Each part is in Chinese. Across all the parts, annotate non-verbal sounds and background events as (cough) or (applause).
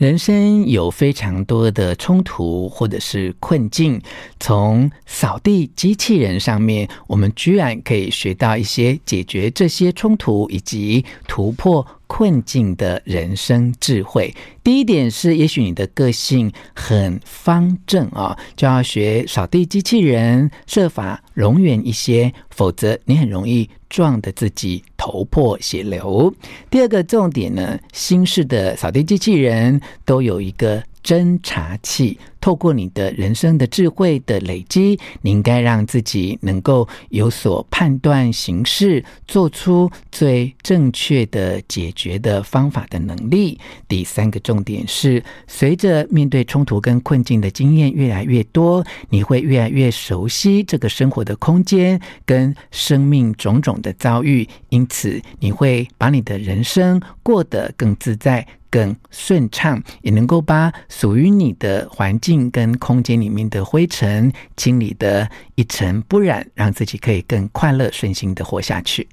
人生有非常多的冲突或者是困境，从扫地机器人上面，我们居然可以学到一些解决这些冲突以及突破困境的人生智慧。第一点是，也许你的个性很方正啊，就要学扫地机器人，设法容忍一些，否则你很容易撞得自己头破血流。第二个重点呢，新式的扫地机器人。都有一个侦查器，透过你的人生的智慧的累积，你应该让自己能够有所判断、行事，做出最正确的解决的方法的能力。第三个重点是，随着面对冲突跟困境的经验越来越多，你会越来越熟悉这个生活的空间跟生命种种的遭遇，因此你会把你的人生过得更自在。更顺畅，也能够把属于你的环境跟空间里面的灰尘清理得一尘不染，让自己可以更快乐顺心的活下去。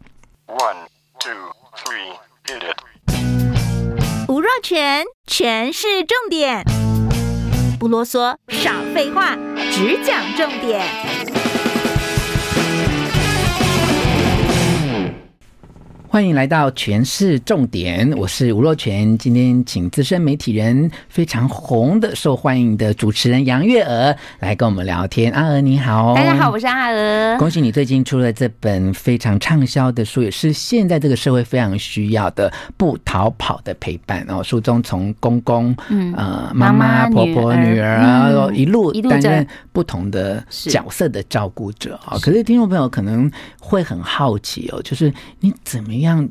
One, two, three, hit it。吴若全，全是重点，不啰嗦，少废话，只讲重点。欢迎来到全市重点，我是吴若权。今天请资深媒体人、非常红的、受欢迎的主持人杨月娥来跟我们聊天。阿娥你好，大家好，我是阿娥。恭喜你最近出了这本非常畅销的书，也是现在这个社会非常需要的《不逃跑的陪伴》哦。书中从公公、嗯、呃妈妈、婆婆、女儿啊、嗯，一路担任不同的角色的照顾者啊。可是听众朋友可能会很好奇哦，就是你怎么样？样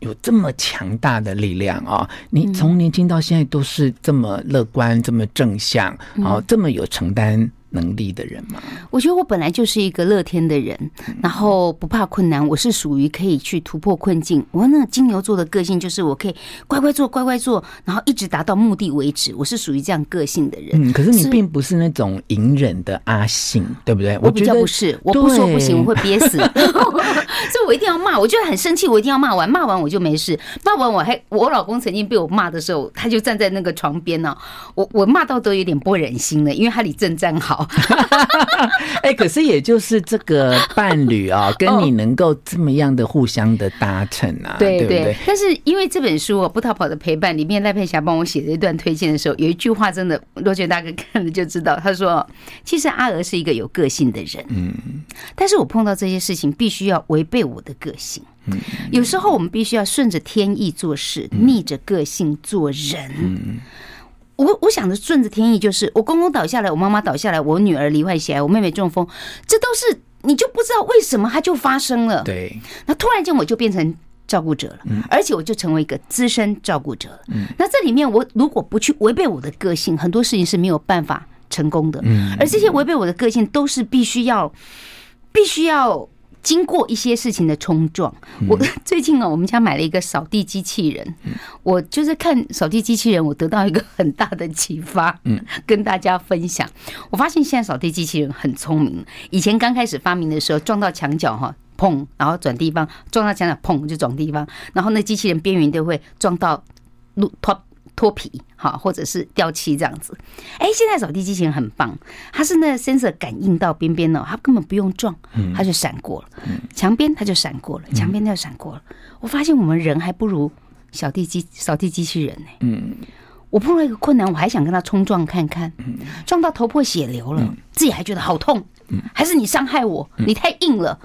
有这么强大的力量啊！你从年轻到现在都是这么乐观、这么正向，然后这么有承担。能力的人吗？我觉得我本来就是一个乐天的人，然后不怕困难。我是属于可以去突破困境。我那个金牛座的个性就是我可以乖乖做，乖乖做，然后一直达到目的为止。我是属于这样个性的人。嗯，可是你并不是那种隐忍的阿信，对不对？我比较不是，我不说不行，我会憋死。(laughs) 所以我一定要骂，我就很生气，我一定要骂完，骂完我就没事。骂完我还，我老公曾经被我骂的时候，他就站在那个床边呢。我我骂到都有点不忍心了，因为他离正站好。(laughs) 哎，可是也就是这个伴侣啊，(laughs) 跟你能够这么样的互相的搭乘啊，对对，对。但是因为这本书《不逃跑的陪伴》里面，赖佩霞帮我写这一段推荐的时候，有一句话真的，罗杰大哥看了就知道，他说：“其实阿娥是一个有个性的人，嗯，但是我碰到这些事情，必须要违背我的个性。嗯，有时候我们必须要顺着天意做事，逆着个性做人。”嗯。我我想着顺着天意，就是我公公倒下来，我妈妈倒下来，我女儿罹患血癌，我妹妹中风，这都是你就不知道为什么它就发生了。对，那突然间我就变成照顾者了，而且我就成为一个资深照顾者。嗯，那这里面我如果不去违背我的个性，很多事情是没有办法成功的。嗯，而这些违背我的个性，都是必须要必须要。经过一些事情的冲撞，我 (laughs) 最近啊，我们家买了一个扫地机器人。我就是看扫地机器人，我得到一个很大的启发，嗯，跟大家分享。我发现现在扫地机器人很聪明。以前刚开始发明的时候，撞到墙角哈，砰，然后转地方；撞到墙角，砰，就转地方。然后那机器人边缘都会撞到路脱。脱皮，好，或者是掉漆这样子。哎，现在扫地机器人很棒，它是那个 sensor 感应到边边呢，它根本不用撞，它就闪过了。墙边它就闪过了，墙边它就闪过了。我发现我们人还不如扫地机扫地机器人呢。嗯，我碰到一个困难，我还想跟他冲撞看看，撞到头破血流了，自己还觉得好痛。还是你伤害我，你太硬了。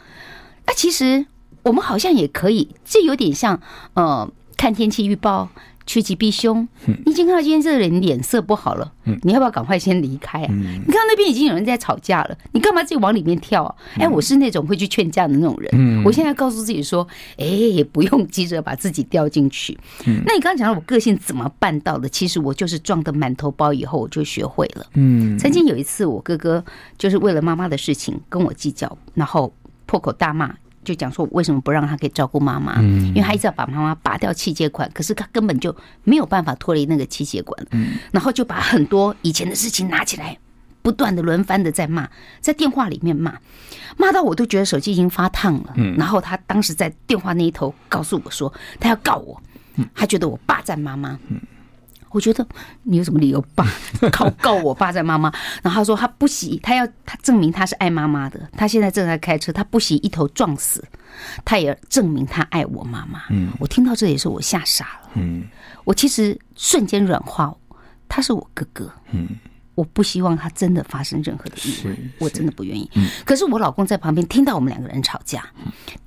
那其实我们好像也可以，这有点像呃，看天气预报。趋吉避凶，你已经看到今天这个人脸色不好了，你要不要赶快先离开啊？你看到那边已经有人在吵架了，你干嘛自己往里面跳啊？哎，我是那种会去劝架的那种人，我现在告诉自己说，哎，也不用急着把自己掉进去。那你刚刚讲到我个性怎么办到的？其实我就是撞得满头包以后，我就学会了。嗯，曾经有一次，我哥哥就是为了妈妈的事情跟我计较，然后破口大骂。就讲说为什么不让他可以照顾妈妈？因为他一直要把妈妈拔掉气血管，可是他根本就没有办法脱离那个气血管。然后就把很多以前的事情拿起来，不断的轮番的在骂，在电话里面骂，骂到我都觉得手机已经发烫了。然后他当时在电话那一头告诉我说，他要告我，他觉得我霸占妈妈。我觉得你有什么理由爸 (laughs) 告告我爸在妈妈？然后他说他不惜，他要他证明他是爱妈妈的。他现在正在开车，他不惜一头撞死，他也证明他爱我妈妈。嗯，我听到这也是我吓傻了。嗯，我其实瞬间软化，他是我哥哥。嗯。我不希望他真的发生任何的意外，我真的不愿意。可是我老公在旁边听到我们两个人吵架，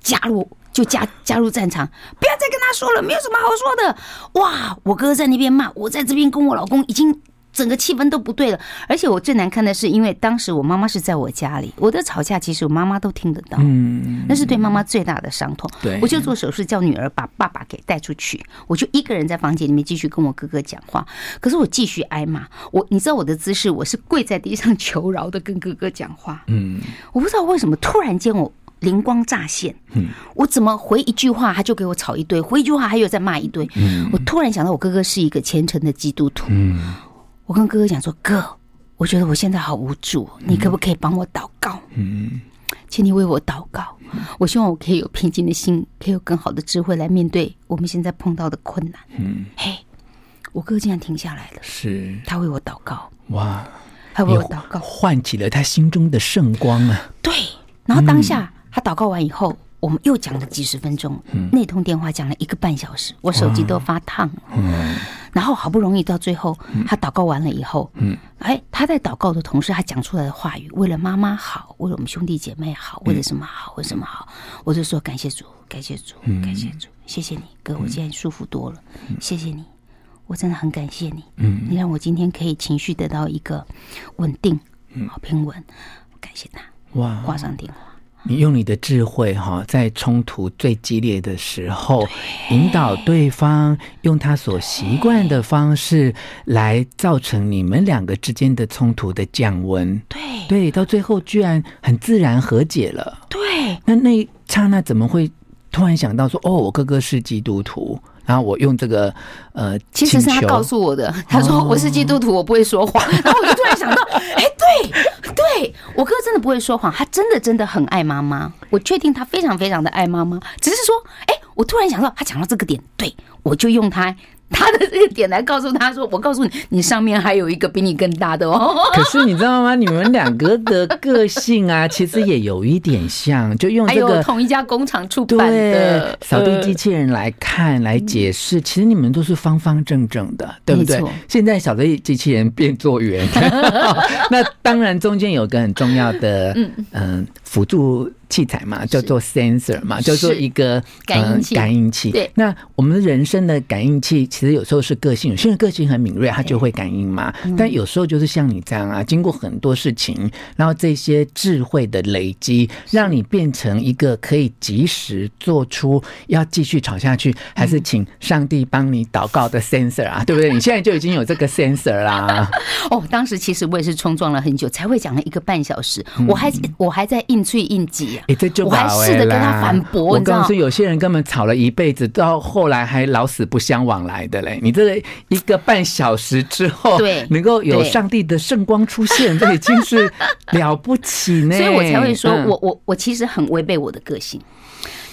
加入就加加入战场，不要再跟他说了，没有什么好说的。哇，我哥哥在那边骂，我在这边跟我老公已经。整个气氛都不对了，而且我最难看的是，因为当时我妈妈是在我家里，我的吵架其实我妈妈都听得到，嗯，那是对妈妈最大的伤痛。对，我就做手术叫女儿把爸爸给带出去，我就一个人在房间里面继续跟我哥哥讲话。可是我继续挨骂，我你知道我的姿势，我是跪在地上求饶的跟哥哥讲话。嗯，我不知道为什么突然间我灵光乍现，嗯，我怎么回一句话他就给我吵一堆，回一句话他又再骂一堆。嗯，我突然想到我哥哥是一个虔诚的基督徒。嗯。我跟哥哥讲说：“哥，我觉得我现在好无助，你可不可以帮我祷告？嗯，请你为我祷告。我希望我可以有平静的心，可以有更好的智慧来面对我们现在碰到的困难。嗯，嘿，我哥哥竟然停下来了，是他为我祷告。哇，他为我祷告，唤起了他心中的圣光啊！对，然后当下他祷告完以后。”我们又讲了几十分钟，那通电话讲了一个半小时，我手机都发烫了。然后好不容易到最后，他祷告完了以后，嗯。哎，他在祷告的同时，他讲出来的话语，为了妈妈好，为了我们兄弟姐妹好，为了什么好，为什么好，我就说感谢主，感谢主，感谢主，谢谢你哥，我现在舒服多了，谢谢你，我真的很感谢你，嗯。你让我今天可以情绪得到一个稳定，好平稳，感谢他。哇，挂上电话。你用你的智慧哈，在冲突最激烈的时候，引导对方用他所习惯的方式来造成你们两个之间的冲突的降温。对对，到最后居然很自然和解了。对，那那一刹那怎么会突然想到说，哦，我哥哥是基督徒？然后我用这个呃，其实是他告诉我的。(laughs) 他说我是基督徒，我不会说谎。(laughs) 然后我就突然想到，哎，对对，我哥真的不会说谎，他真的真的很爱妈妈。我确定他非常非常的爱妈妈。只是说，哎，我突然想到，他讲到这个点，对，我就用他。(laughs) 他的这个点来告诉他说：“我告诉你，你上面还有一个比你更大的哦。(laughs) ”可是你知道吗？你们两个的个性啊，(laughs) 其实也有一点像，就用这个同一家工厂出版的扫地机器人来看来解释，其实你们都是方方正正的，对不对？现在扫地机器人变做圆，那当然中间有个很重要的嗯辅助。器材嘛，叫做 sensor 嘛，叫做一个感应器。感应器。对，那我们人生的感应器，其实有时候是个性，有些人个性很敏锐，他就会感应嘛。但有时候就是像你这样啊，经过很多事情，然后这些智慧的累积，让你变成一个可以及时做出要继续吵下去，还是请上帝帮你祷告的 sensor 啊，对不对？你现在就已经有这个 (laughs) sensor 啦。哦，当时其实我也是冲撞了很久，才会讲了一个半小时，我还我还在应催应急。哎，这就我还试着跟他反驳。我告诉有些人根本吵了一辈子，到后来还老死不相往来的嘞。你这个一个半小时之后，对，能够有上帝的圣光出现，这已经是了不起呢。(laughs) 所以我才会说我我我其实很违背我的个性。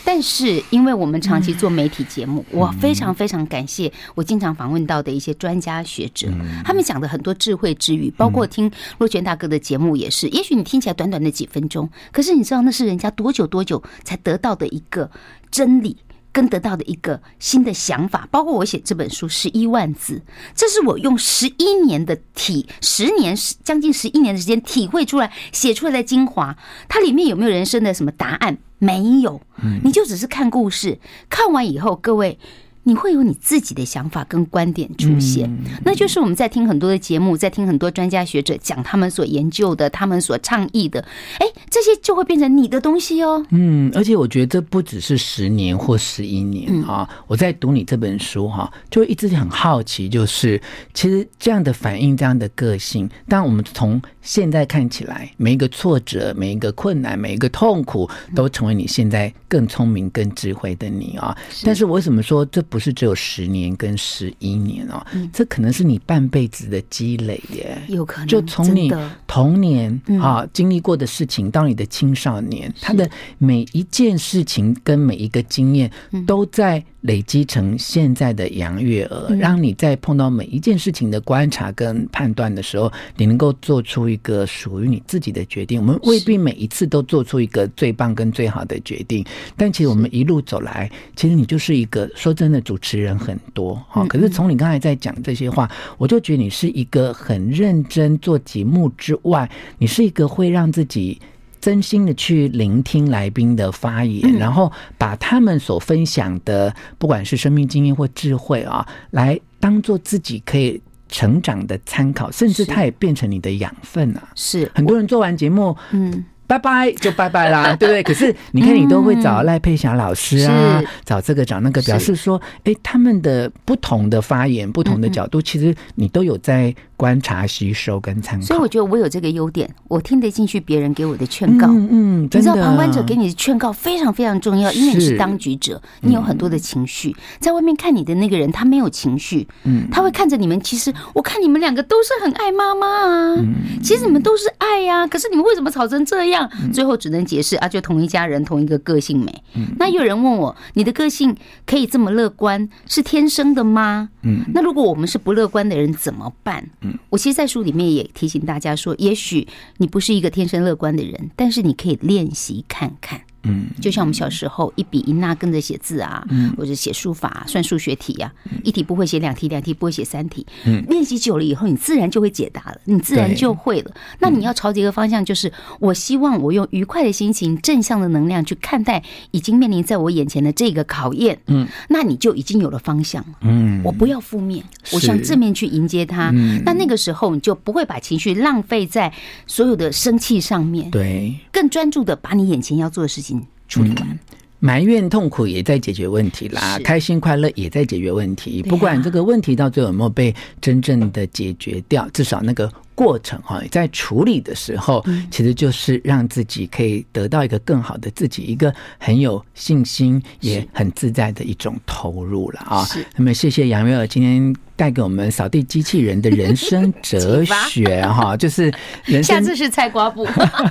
但是，因为我们长期做媒体节目，我非常非常感谢我经常访问到的一些专家学者，他们讲的很多智慧之语，包括听若泉大哥的节目也是。也许你听起来短短的几分钟，可是你知道那是人家多久多久才得到的一个真理。跟得到的一个新的想法，包括我写这本书十一万字，这是我用十一年的体，十年将近十一年的时间体会出来写出来的精华。它里面有没有人生的什么答案？没有，你就只是看故事，看完以后，各位。你会有你自己的想法跟观点出现，那就是我们在听很多的节目，在听很多专家学者讲他们所研究的、他们所倡议的，哎，这些就会变成你的东西哦。嗯，而且我觉得这不只是十年或十一年啊。我在读你这本书哈，就一直很好奇，就是其实这样的反应、这样的个性，当我们从现在看起来，每一个挫折、每一个困难、每一个痛苦，都成为你现在更聪明、更智慧的你啊。但是为什么说这不？不是只有十年跟十一年哦，嗯、这可能是你半辈子的积累耶。有可能，就从你童年啊、嗯、经历过的事情到你的青少年，他的每一件事情跟每一个经验都在。累积成现在的杨月娥，让你在碰到每一件事情的观察跟判断的时候，你能够做出一个属于你自己的决定。我们未必每一次都做出一个最棒跟最好的决定，但其实我们一路走来，其实你就是一个说真的，主持人很多哈。可是从你刚才在讲这些话，我就觉得你是一个很认真做节目之外，你是一个会让自己。真心的去聆听来宾的发言，然后把他们所分享的，不管是生命经验或智慧啊，来当做自己可以成长的参考，甚至它也变成你的养分啊。是很多人做完节目，嗯。拜拜就拜拜啦，(laughs) 对不对？可是你看，你都会找赖佩霞老师啊，找这个找那个，表示说，哎，他们的不同的发言、不同的角度，其实你都有在观察、吸收跟参考。所以我觉得我有这个优点，我听得进去别人给我的劝告。嗯嗯，你知道旁观者给你的劝告非常非常重要，因为你是当局者，你有很多的情绪。在外面看你的那个人，他没有情绪，嗯，他会看着你们。其实我看你们两个都是很爱妈妈啊，其实你们都是爱呀，可是你们为什么吵成这样？最后只能解释啊，就同一家人，同一个个性美。那有人问我，你的个性可以这么乐观，是天生的吗？嗯，那如果我们是不乐观的人怎么办？嗯，我其实，在书里面也提醒大家说，也许你不是一个天生乐观的人，但是你可以练习看看。嗯，就像我们小时候一笔一捺跟着写字啊，嗯，或者写书法、算数学题呀，一题不会写两题，两题不会写三题。嗯，练习久了以后，你自然就会解答了，你自然就会了。那你要朝着一个方向，就是我希望我用愉快的心情、正向的能量去看待已经面临在我眼前的这个考验。嗯，那你就已经有了方向了。嗯，我不要负面，我向正面去迎接它。嗯，那那个时候你就不会把情绪浪费在所有的生气上面。对，更专注的把你眼前要做的事情。处理完，埋怨痛苦也在解决问题啦，开心快乐也在解决问题。不管这个问题到最后有没有被真正的解决掉，至少那个。过程哈，在处理的时候，其实就是让自己可以得到一个更好的自己，一个很有信心也很自在的一种投入了啊。那么，谢谢杨月儿今天带给我们扫地机器人的人生哲 (laughs) 学哈，就是人生。下次是菜瓜布。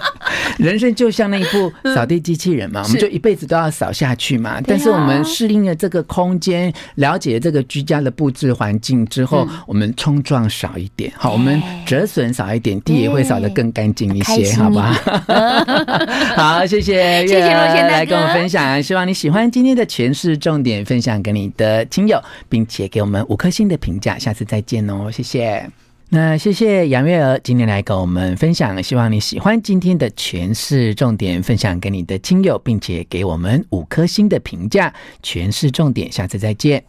(laughs) 人生就像那一部 (laughs) 扫地机器人嘛，我们就一辈子都要扫下去嘛。但是我们适应了这个空间，了解这个居家的布置环境之后，我们冲撞少一点，好，我们折。损少一点，地也会扫得更干净一些，好吧？好，谢谢月娥来跟我们分享，希望你喜欢今天的权式重点，分享给你的亲友，并且给我们五颗星的评价，下次再见哦，谢谢。那谢谢杨月娥今天来跟我们分享，希望你喜欢今天的诠释重点，分享给你的亲友，并且给我们五颗星的评价，诠释重点，下次再见。